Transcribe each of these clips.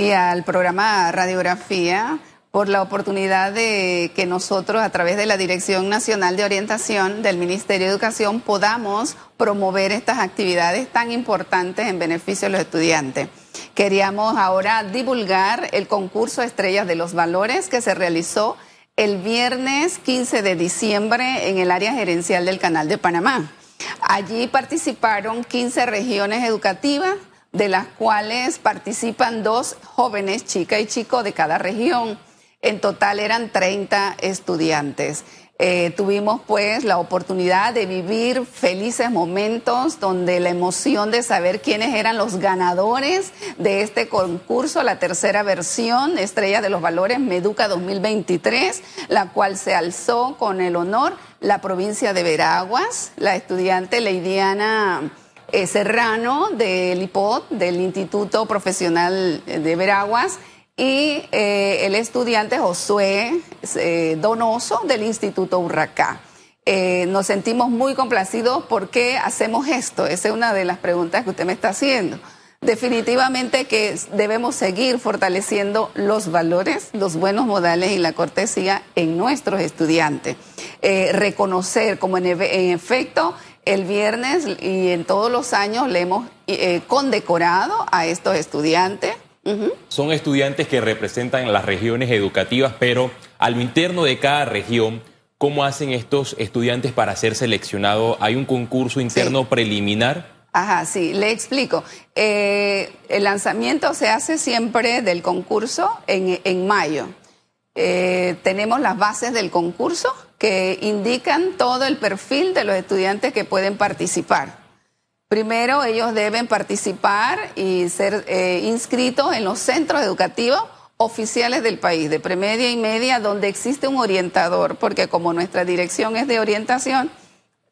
y al programa Radiografía por la oportunidad de que nosotros a través de la Dirección Nacional de Orientación del Ministerio de Educación podamos promover estas actividades tan importantes en beneficio de los estudiantes. Queríamos ahora divulgar el concurso Estrellas de los Valores que se realizó el viernes 15 de diciembre en el área gerencial del Canal de Panamá. Allí participaron 15 regiones educativas, de las cuales participan dos jóvenes, chica y chico de cada región. En total eran 30 estudiantes. Eh, tuvimos pues la oportunidad de vivir felices momentos donde la emoción de saber quiénes eran los ganadores de este concurso, la tercera versión, Estrella de los Valores Meduca 2023, la cual se alzó con el honor la provincia de Veraguas, la estudiante Leidiana eh, Serrano del IPOT, del Instituto Profesional de Veraguas, y eh, el estudiante Josué eh, Donoso del Instituto Urracá. Nos sentimos muy complacidos porque hacemos esto. Esa es una de las preguntas que usted me está haciendo. Definitivamente que debemos seguir fortaleciendo los valores, los buenos modales y la cortesía en nuestros estudiantes. reconocer como en, efecto el viernes y en todos los años le hemos condecorado a estos estudiantes son estudiantes que representan las regiones educativas, pero a lo interno de cada región, ¿cómo hacen estos estudiantes para ser seleccionados? ¿Hay un concurso interno preliminar? Ajá, sí, le explico. Eh, el lanzamiento se hace siempre del concurso en, mayo. Eh, tenemos las bases del concurso que indican todo el perfil de los estudiantes que pueden participar. Primero, ellos deben participar y ser eh, inscritos en los centros educativos oficiales del país, de premedia y media, donde existe un orientador, porque como nuestra dirección es de orientación,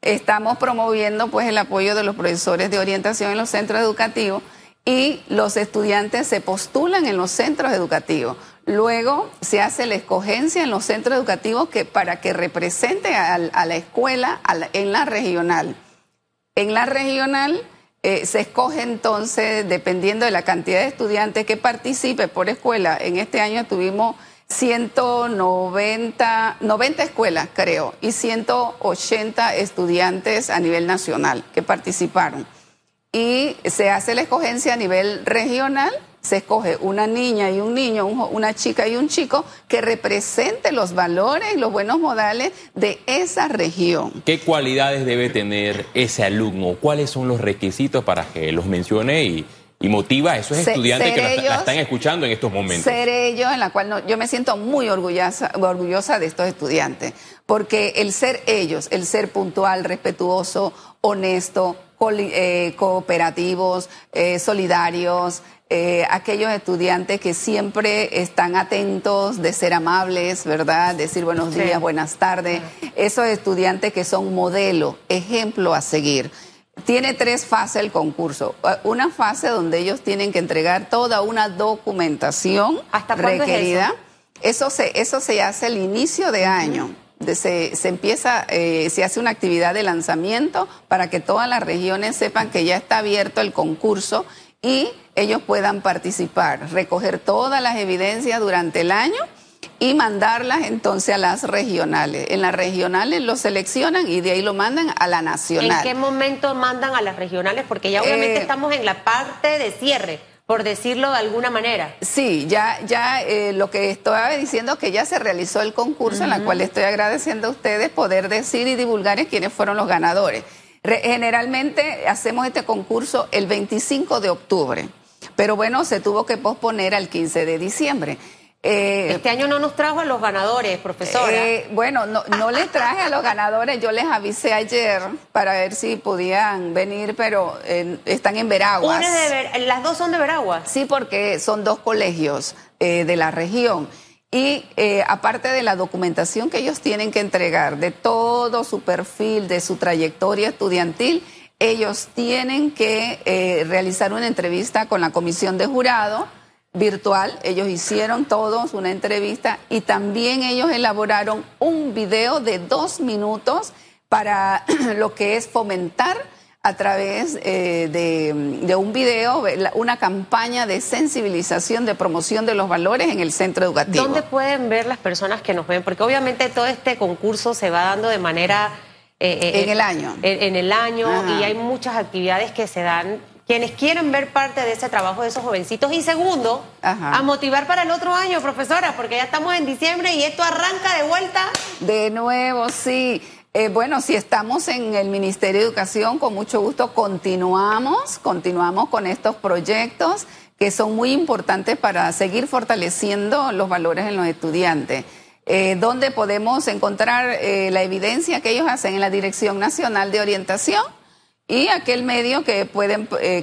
estamos promoviendo pues el apoyo de los profesores de orientación en los centros educativos y los estudiantes se postulan en los centros educativos. Luego se hace la escogencia en los centros educativos que, para que represente a, la escuela en la regional. En la regional eh, se escoge entonces, dependiendo de la cantidad de estudiantes que participe por escuela. En este año tuvimos 190 90 escuelas, creo, y 180 estudiantes a nivel nacional que participaron. Y se hace la escogencia a nivel regional se escoge una niña y un niño, una chica y un chico que represente los valores y los buenos modales de esa región. ¿Qué cualidades debe tener ese alumno? ¿Cuáles son los requisitos para que los mencione y, motiva a esos estudiantes que la, están escuchando en estos momentos? Ser ellos, en la cual yo me siento muy orgullosa, orgullosa de estos estudiantes, porque el ser ellos, el ser puntual, respetuoso, honesto, eh, cooperativos, eh, solidarios, eh, aquellos estudiantes que siempre están atentos de ser amables, ¿verdad? Decir buenos días, buenas tardes. Esos estudiantes que son modelo, ejemplo a seguir. Tiene tres fases el concurso. Uh, una fase donde ellos tienen que entregar toda una documentación ¿Hasta requerida. eso? se, eso se hace el inicio de año. se, se, empieza, eh, se hace una actividad de lanzamiento para que todas las regiones sepan que ya está abierto el concurso y ellos puedan participar, recoger todas las evidencias durante el año y mandarlas entonces a las regionales. En las regionales lo seleccionan y de ahí lo mandan a la nacional. ¿En qué momento mandan a las regionales? Porque ya obviamente eh, estamos en la parte de cierre por decirlo de alguna manera. Sí, ya, ya eh, lo que estaba diciendo que ya se realizó el concurso, en la cual estoy agradeciendo a ustedes poder decir y divulgar quiénes fueron los ganadores. Generalmente hacemos este concurso el 25 de octubre, pero bueno, se tuvo que posponer al 15 de diciembre. Eh, este año no nos trajo a los ganadores, profesora. Eh, bueno, no, no les traje a los ganadores, yo les avisé ayer para ver si podían venir, pero eh, están en Veraguas. las dos son de Veraguas. Sí, porque son dos colegios de la región. Y eh, aparte de la documentación que ellos tienen que entregar, de todo su perfil, de su trayectoria estudiantil, ellos tienen que eh, realizar una entrevista con la comisión de jurado virtual. Ellos hicieron todos una entrevista y también ellos elaboraron un video de dos minutos para lo que es fomentar a través eh, de, un video, una campaña de sensibilización, de promoción de los valores en el centro educativo. ¿Dónde pueden ver las personas que nos ven? Porque obviamente todo este concurso se va dando de manera... Eh, eh, en el año. En, el año y hay muchas actividades que se dan quienes quieren ver parte de ese trabajo de esos jovencitos. Y segundo, a motivar para el otro año, profesora, porque ya estamos en diciembre y esto arranca de vuelta. De nuevo, sí. Eh, bueno, si estamos en el Ministerio de Educación, con mucho gusto continuamos, continuamos con estos proyectos que son muy importantes para seguir fortaleciendo los valores en los estudiantes. Eh, donde podemos encontrar eh, la evidencia que ellos hacen en la Dirección Nacional de Orientación y aquel medio que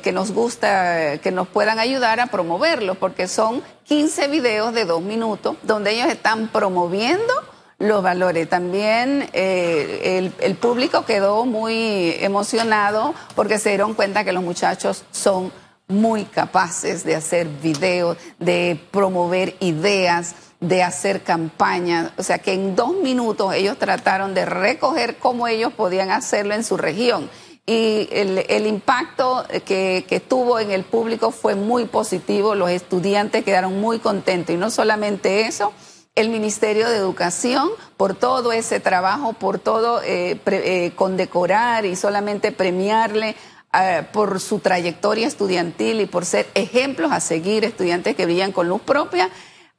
que nos gusta que nos puedan ayudar a promoverlos porque son 15 videos de dos minutos donde ellos están promoviendo los valores. También eh, el, público quedó muy emocionado porque se dieron cuenta que los muchachos son muy capaces de hacer videos, de promover ideas, de hacer campañas. O sea que en dos minutos ellos trataron de recoger cómo ellos podían hacerlo en su región. Y el, impacto que, que, tuvo en el público fue muy positivo, los estudiantes quedaron muy contentos y no solamente eso, el Ministerio de Educación por todo ese trabajo, por todo eh, eh, condecorar y solamente premiarle eh, por su trayectoria estudiantil y por ser ejemplos a seguir, estudiantes que brillan con luz propia.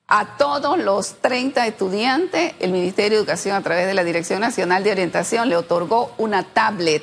A todos los 30 estudiantes, el Ministerio de Educación a través de la Dirección Nacional de Orientación le otorgó una tablet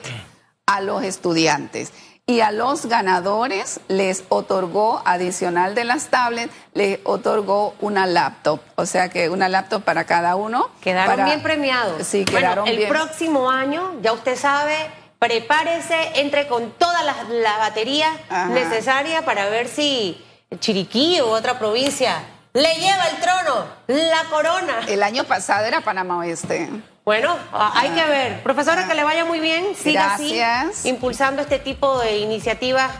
a los estudiantes y a los ganadores les otorgó, adicional de las tablets, les otorgó una laptop. O sea que una laptop para cada uno. Quedaron bien premiados. Sí, quedaron el próximo año, ya usted sabe, prepárese, entre con toda la, batería necesaria para ver si Chiriquí u otra provincia le lleva el trono, la corona. El año pasado era Panamá Oeste. Bueno, hay que ver. Profesora, que le vaya muy bien. Siga así, impulsando este tipo de iniciativas